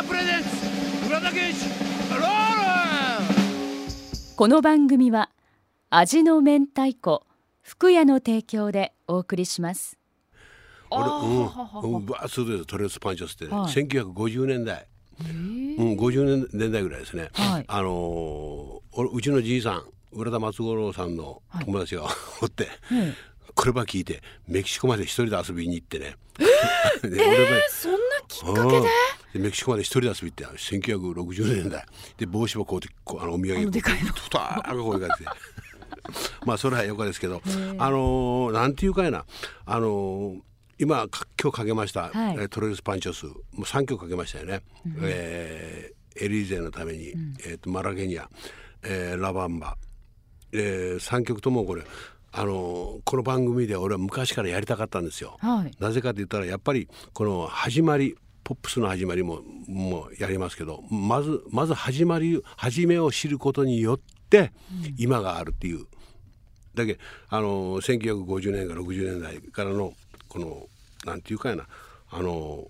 屋プレゼンツ浦田健一ロールこの番組は味の明太子福屋の提供でお送りします。俺うんははは。うんバーッとですトレースパンチョスって。ね、はい。1950年代、うん、50年代ぐらいですね、はい。あのー俺うちのじいさん浦田松五郎さんの友達がおって、えこれば聞いてメキシコまで一人で遊びに行ってね、えね そんなきっかけで？メキシコまで一人で遊び行って1960年代。で帽子もこうこうあのお土産でかいの。ふたーこういう感じでまあそれはよかですけどあのーなんていうかいな。あのー今か今日かけました、はい。えートレルスパンチョス。もう3曲かけましたよね、えーエリーゼのために、えー、とマラゲニア、えーラバンバ、え3曲ともこれあのーこの番組で俺は昔からやりたかったんですよ。はいなぜかと言ったらやっぱりこの始まりポップスの始まりももうやりますけどまずまず始まり始めを知ることによって今があるっていう、だけあの1950年から60年代からのこのなんていうかやなあの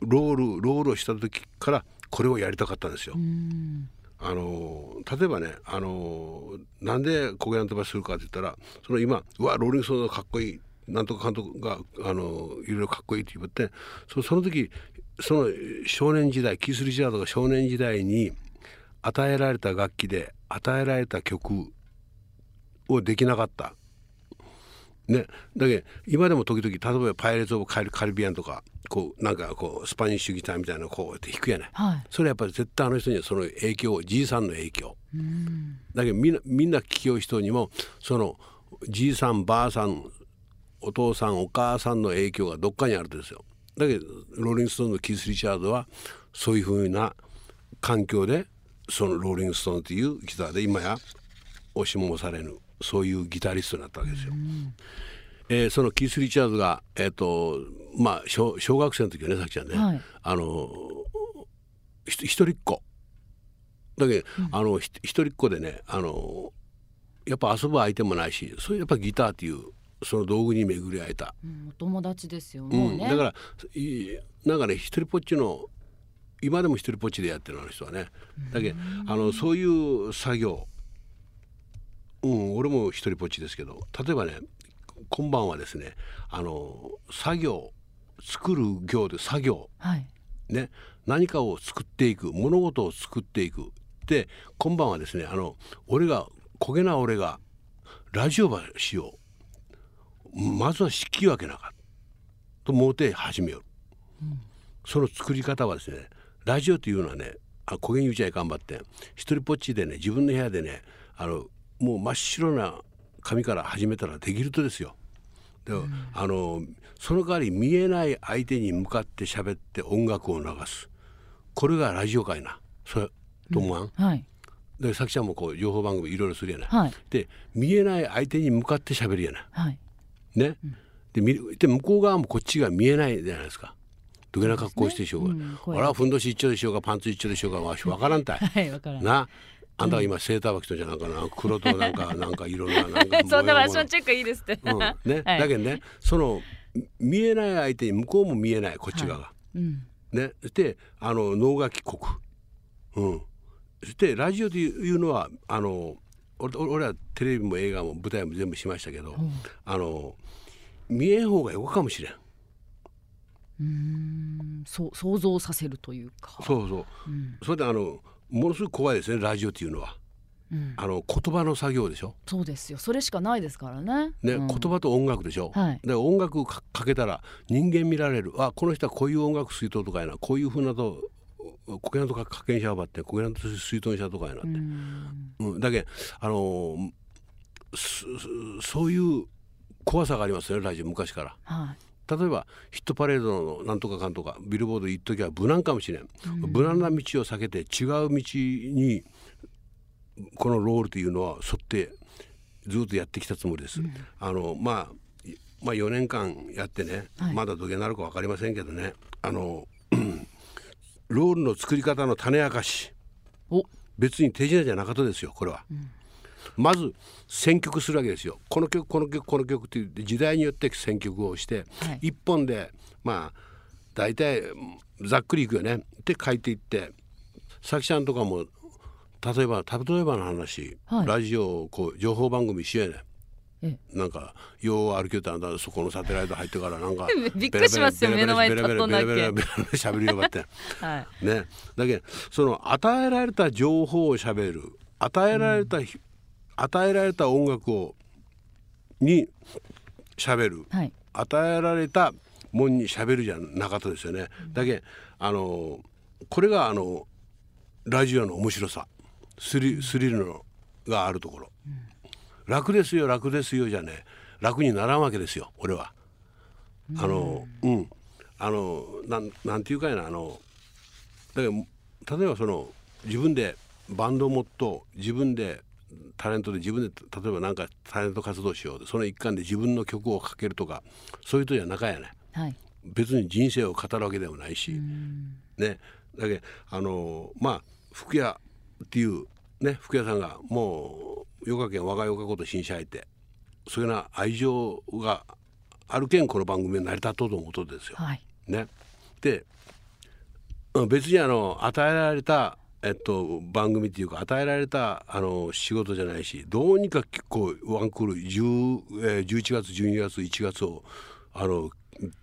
ロールロールをした時からこれをやりたかったんですよ。あの例えばねあのなんで焦げなんとかするかって言ったらその今うわローリングソーンズかっこいいなんとか監督があのいろいろかっこいいって言ってそその時その少年時代キース・リチャードが少年時代に与えられた楽器で与えられた曲をできなかった。ね、だけど今でも時々例えば「パイレーツ・オブ・カリカリビアン」とかこうなんかこうスパニッシュギターみたいなのこうやって弾くやね、はい。それやっぱり絶対あの人にはその影響じいさん。の影響だけどみんなみんな聞きよう人にもそのじいさんばあさんお父さんお母さんの影響がどっかにあるんですよ。だけどローリング・ストーンのキース・リチャードはそういうふうな環境でそのローリング・ストーンというギターで今や押しもされぬそういうギタリストになったわけですよ。えーそのキース・リチャードが、えーとまあ、小小学生の時はねさきちゃんね、はい。あの一人っ子。だけど、あのひ一人っ子でねあのやっぱ遊ぶ相手もないしそういうやっぱギターっていうその道具に巡り会えた、うんお友達ですようもうん。ねだからいなんかね一人ぽっちの今でも一人ぽっちでやってるあの人はね。だけどあのそういう作業うん俺も一人ぽっちですけど例えばね今晩はですねあの作業作る業で作業はい。ね、何かを作っていく物事を作っていく。で今晩はですねあの俺が焦げな俺がラジオばしよう。まずは引き分けなかと思って始めよう、その作り方はですねラジオというのはねあ焦げに打ちゃいかんばって一人ぽっちでね自分の部屋でねあのもう真っ白な紙から始めたらできるとですよ。であのその代わり見えない相手に向かって喋って音楽を流す。これがラジオかいな。それと思わん、はい。でさきちゃんもこう情報番組いろいろするやない、はい。で見えない相手に向かって喋るやない。はい。ね、でみで向こう側もこっちが見えないじゃないですか。どげな格好してしようが、うん声あらふんどし一丁でしょうかパンツ一丁でしょうかわしわからんたい。はいわからん。なあんたが今セーター履きとじゃなんかな。黒となんかなんか色ななんか そんなファッションチェックいいですって。うん。ね、はい。だけどねその見えない相手に向こうも見えないこっち側が、うん。ねそしてあの能書き国。うん。そしてラジオというのはあの俺俺俺はテレビも映画も舞台も全部しましたけど、あの見えん方がよかかもしれん。うーん。そう想像させるというか。そうそう、うん。それであのものすごく怖いですねラジオっていうのは。うん。あの言葉の作業でしょ？そうですよ。それしかないですからね。ね、うん。言葉と音楽でしょ、はい。で音楽かかけたら人間見られる。あこの人はこういう音楽水筒とかやな。こういうふうなとコケナとかかけんしゃばってコケナと水筒にしたとかやなって、うん。うん、だけあのそういう怖さがありますよねラジオ昔から。はい例えばヒットパレードのなんとかかんとかビルボード行っときは無難かもしれん、無難な道を避けて違う道にこのロールというのは沿ってずっとやってきたつもりです。あのまあいまあ4年間やってね、はい。まだどげなるか分かりませんけどね。あの ロールの作り方の種明かし。お。別に手品じゃなかったですよこれは。まず選曲するわけですよ。この曲この曲この曲っていう時代によって選曲をして、はい。一本でまあ大体ざっくりいくよね。って書いていってさきちゃんとかも例えば例えばの話、はい。ラジオこう情報番組一緒やね。え。なんかよう歩きたんだそこのサテライト入ってからなんか びっくりしますよ目の前ベラベラ立っとんだっけベラベラベラベラ喋るよばって。はい。ね。だけどその与えられた情報を喋る。与えられた、与えられた音楽をに喋る。はい。与えられたもんに喋るじゃなかったですよね。だけあのこれがあのラジオの面白さ。スリスリルのがあるところ、楽ですよ楽ですよじゃね楽にならんわけですよ俺は。あのうん。あのなんなんていうかやなあのだから例えばその自分でバンドを持っと自分でタレントで自分で例えばなんかタレント活動しようその一環で自分の曲をかけるとかそういう人じゃなかやね。はい。別に人生を語るわけでもないし、ね。だけどあのまあ福屋っていうね福屋さんがもうヨガ県我がヨガこと新社いてそういうような愛情があるけんこの番組が成り立とうと思うとですよ。はい。ね、でうん別にあの与えられた、えっと、番組っていうか与えられたあの仕事じゃないしどうにかこうワンクール10、えー、11月12月1月をあの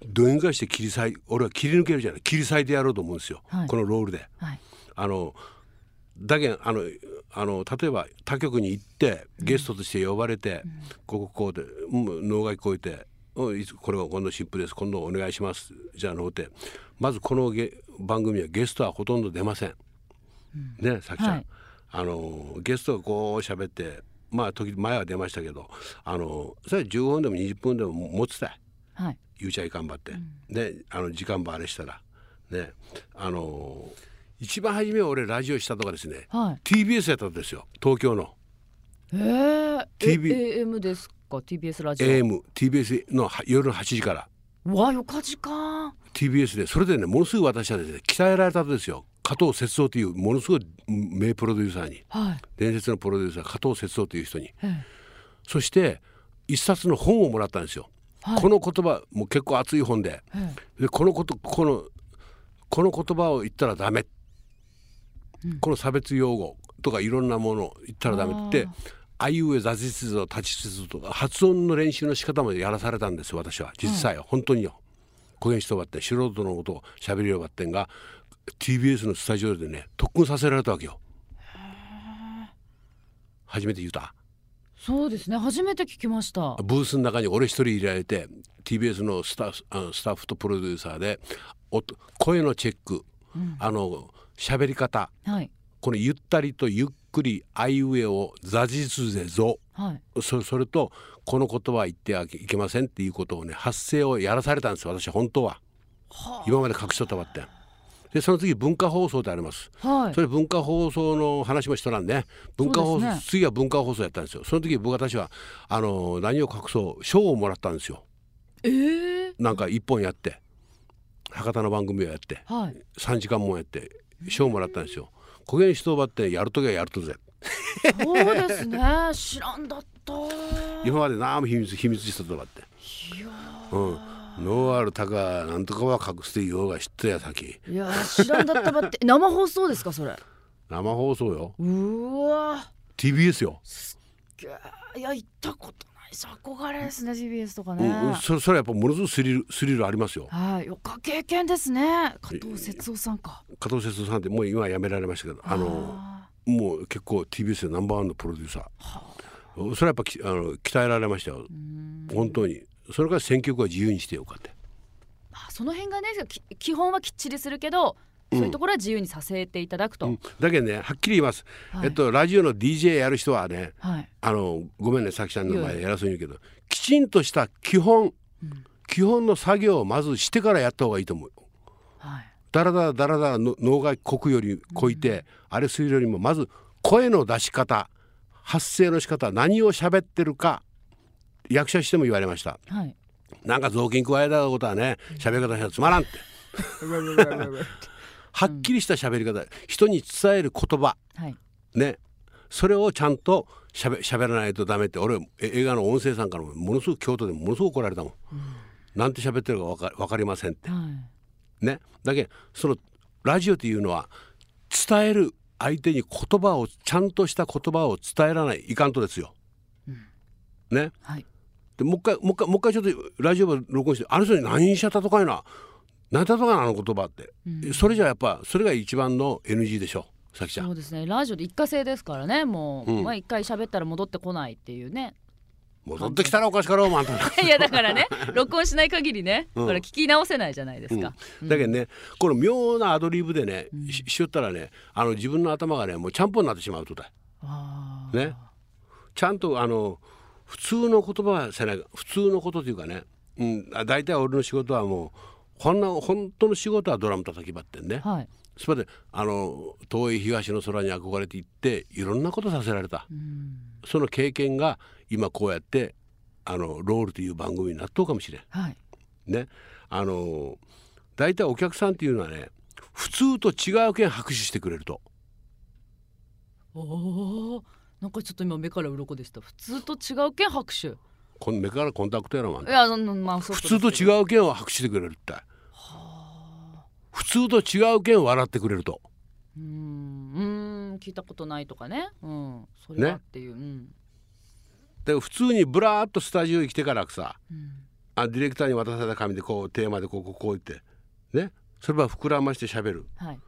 どうにかして切り裂い俺は切り抜けるじゃない切り裂いてやろうと思うんですよ、はい。このロールで。はい。あのだけどあのあの例えば他局に行ってゲストとして呼ばれて、こここうで、うん、脳が聞こえて「うんいつこれが今度新婦です今度お願いします」じゃのうてまずこのゲ番組はゲストはほとんど出ません。ねさきちゃん、はい。あのゲストがこう喋ってまあ時前は出ましたけどあのそれは15分でも20分でも持つたい。はい。言うちゃいかんばって、であの時間ばあれしたら。ねあの一番初め俺ラジオしたとかですね、はい。TBS やったんですよ。東京の。えー、TV え AM ですか？TBS ラジオ。AMTBS のは夜の8時から。わよか時間。TBS でそれでねものすごい私はですね鍛えられたんですよ加藤節夫というものすごい名プロデューサーにはい。伝説のプロデューサー加藤節夫という人に。えそして一冊の本をもらったんですよ、はい。この言葉もう結構熱い本で。ええ。でこのことこのこの言葉を言ったらダメ、この差別用語とかいろんなものを言ったらダメってあいうえ座実像立ちつつとか発音の練習の仕方までやらされたんです私は。実際は、本当によ。公演人ばって素人のことを喋りよばってんが TBS のスタジオでね特訓させられたわけよ。初めて言うた。そうですね。初めて聞きました。ブースの中に俺一人入れられて TBS のスタッフあのスタッフとプロデューサーで音声のチェック、あの喋り方はい。このゆったりとゆっくりあいうえを座実ぜぞ。はい。そそれとこの言葉は言ってはいけませんっていうことをね発声をやらされたんです私本当は。今まで隠しとったばってんでその次文化放送であります。はい。それ文化放送の話もしとらんね。文化放送、ね。次は文化放送やったんですよ。その時僕私はあの何を隠そう賞をもらったんですよ。えー、なんか一本やって。博多の番組をやって。はい。3時間もやって賞をもらったんですよ。焦げに人ばってやるときはやるとぜ。そうですね。知らんだった。今まで何も秘密秘密したとばって。いやうんノーアルタカなんとかは隠して言おうが知ってや先。いや知らんだったばって 生放送ですかそれ？生放送よ。うーわ TBS よ、いや行ったことないし憧れですね TBS とかうね、んうん、そそれはやっぱものすごいスリルスリルありますよ。はい。よか経験ですね。加藤節夫さんか。加藤節夫さんってもう今は辞められましたけどあのあもう結構 TBS でナンバーワンのプロデューサー。それはやっぱきあの鍛えられましたよ。本当にそれから選曲は自由にしてよかってーその辺がねき基本はきっちりするけどそういうところは自由にさせていただくと、うん。だけどねはっきり言います、はい。えっとラジオの DJ やる人はねはい。あのごめんねさきちゃんのいやいや。前で偉そうに言うけどきちんとした基本、基本の作業をまずしてからやった方がいいと思うはい。だらだらだらだらの脳がこくよりこいて、あれするよりもまず声の出し方発声の仕方何を喋ってるか役者しても言われました。はい。なんか雑巾加えたことはね喋り方したらつまらんって。はっきりした喋り方人に伝える言葉。はい。ね。それをちゃんとしゃべ喋らないとダメって俺え映画の音声さんからもものすごく京都でものすごく怒られたもん、なんて喋ってるかわかわかりませんって。はい。ね。だけどそのラジオっていうのは伝える相手に言葉をちゃんとした言葉を伝えらないいかんとですよ。ね。はいでもう一回もう一回もう一回ちょっとラジオを録音してあの人に何しちゃったとかいな。何だとかなあの言葉って、それじゃやっぱそれが一番の NG でしょ。さきちゃん。そうですね。ラジオで一過性ですからね。もう、うん。まあ一回喋ったら戻ってこないっていうね。戻ってきたらおかしかろうまんと いやだからね録音しない限りね、うん。これ聞き直せないじゃないですか、だけどねこの妙なアドリブでね、ししよったらねあの自分の頭がねもうちゃんぽんになってしまうとだね。ちゃんとあの普通の言葉はせない。普通のことというかね、うん、あ大体俺の仕事はもうこんな本当の仕事はドラム叩きばってんね、はい。それであの遠い東の空に憧れていっていろんなことさせられた、うん。その経験が今こうやってあのロールという番組になっとうかもしれん。はい。ね。あの大体お客さんっていうのはね普通と違うけん拍手してくれると。おおなんかちょっと今目から鱗でした。普通と違うけん拍手。いこの目からコンタクトやろまんやそのまあ普通と違うけんは拍手してくれるって普通と違うけん笑ってくれると。うーんうーん聞いたことないとかね。うんそれっていう、うん。で普通にブラーっとスタジオに来てからさうん。あディレクターに渡された紙でこうテーマでこうこうこう言ってね。それは膨らまして喋る。はい。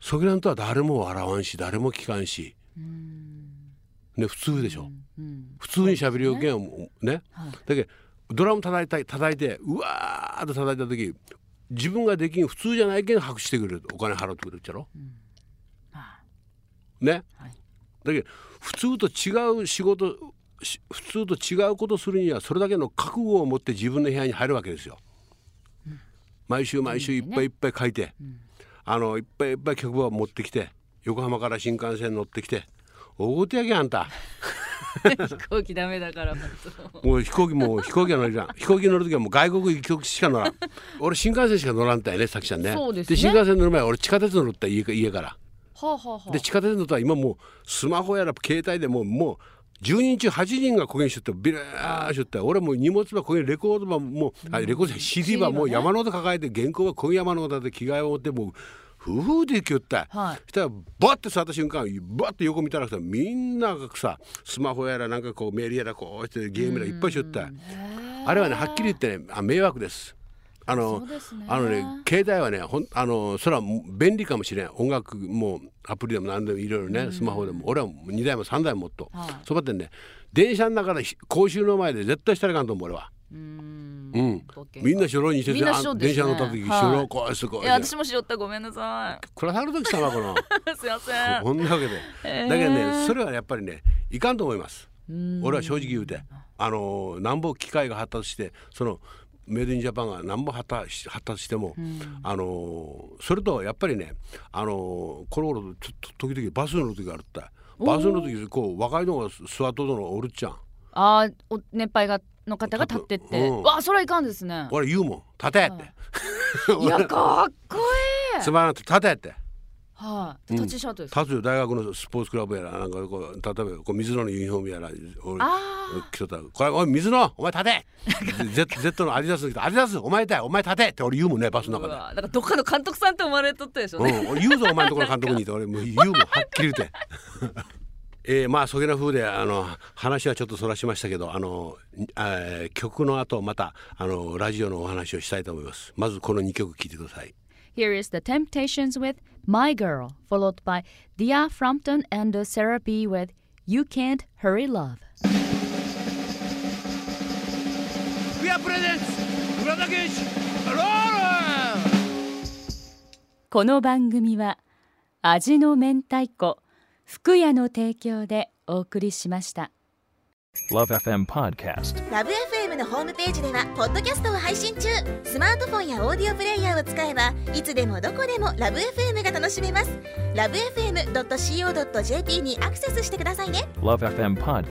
そげらんとは誰も笑わんし誰も聞かんしね普通でしょ、うんうん。普通に喋りよそうけんはもうね。はい。だけどドラム叩いた叩いてうわーっと叩いた時自分ができん普通じゃないけん拍手してくれる。お金払ってくれるっちゃろ。あ。ね、はい。だけど普通と違う仕事し普通と違うことするにはそれだけの覚悟を持って自分の部屋に入るわけですよ。毎週毎週いっぱいいっぱい書いて、あのいっぱいいっぱい曲を持ってきて横浜から新幹線乗ってきて大ごとやけんあんた。飛行機ダメだからもう飛行機もう飛行機は乗りらん飛行機乗る時はもう外国行く曲しか乗らん。俺新幹線しか乗らんたいねさきちゃんね。そうですね。新幹線乗る前俺地下鉄乗った家か家から。はあはあはあ。で地下鉄乗ったら今もうスマホやら携帯でもうもう10人中8人がこげんしとってビラーしとって俺もう荷物ばこげんレコードばもう、あレコード CD ばもう山のこと抱えて原稿はこげ山のことで着替えを持ってもう夫婦で行きよった、はい。そしたらバッて座った瞬間バッて横見たらさみんながさスマホやらなんかこうメールやらこうしてゲームやらいっぱいしよった。あれはねはっきり言ってねあ迷惑です。あのね。あのね携帯はねほんあのそれは便利かもしれん。音楽もアプリでも何でもいろいろねスマホでも。俺は2台も3台ももっと、はい。そうばってんね。電車の中でひ講習の前で絶対したらいかんと思う俺は。うーん。うん。みんな初老にしてみんな初老あですね。電車乗った時はい。初老こうすごい。いや私もしよった。ごめんなさこれはる時さまこのいすいません。こんなわけで、えーだけどねそれはやっぱりねいかんと思います。うん。俺は正直言うて。あのなんぼ機械が発達してそのメイドインジャパンがなんぼ発達し発達しても、あのそれとやっぱりねあのこの頃ちょっと時々バス乗る時があるって。バスの時こう若いのが座っとるのおるっちゃん。あーお年配がの方が立って。って、うん。わあそれはいかんですね。俺言うもん。立てって、いやかっこいい。つまらなくて立てって。はい、立ちシャートです立つよ。大学のスポーツクラブやらなんかこう例えばこう水野のユニフォームやら俺あ来とった。らこれおい水野お前立て。Z, Z のアディダスの人アディダスお前だよお前立てって俺言うもんねバスあの中で。なんかどっかの監督さんって思われとったでしょうね、うん、俺言うぞお前のところの監督にって。俺もう言うもん。はっきり言って。えー、まあそげな風であの話はちょっとそらしましたけどあの、えー曲の後またあのラジオのお話をしたいと思います。まずこの2曲聴いてください。Here is The Temptations with My Girl, followed by Dia Frampton and Sarah B with You Can't Hurry Love. 福屋プレゼンツ浦田健一ロールこの番組は味の明太子福屋の提供でお送りしました。Love FM Podcast. ラブ f m のホームページではポッドキャストを配信中スマートフォンやオーディオプレイヤーを使えばいつでもどこでもラブ f m が楽しめますラブ FM.co.jp にアクセスしてくださいね Love FM Podcast.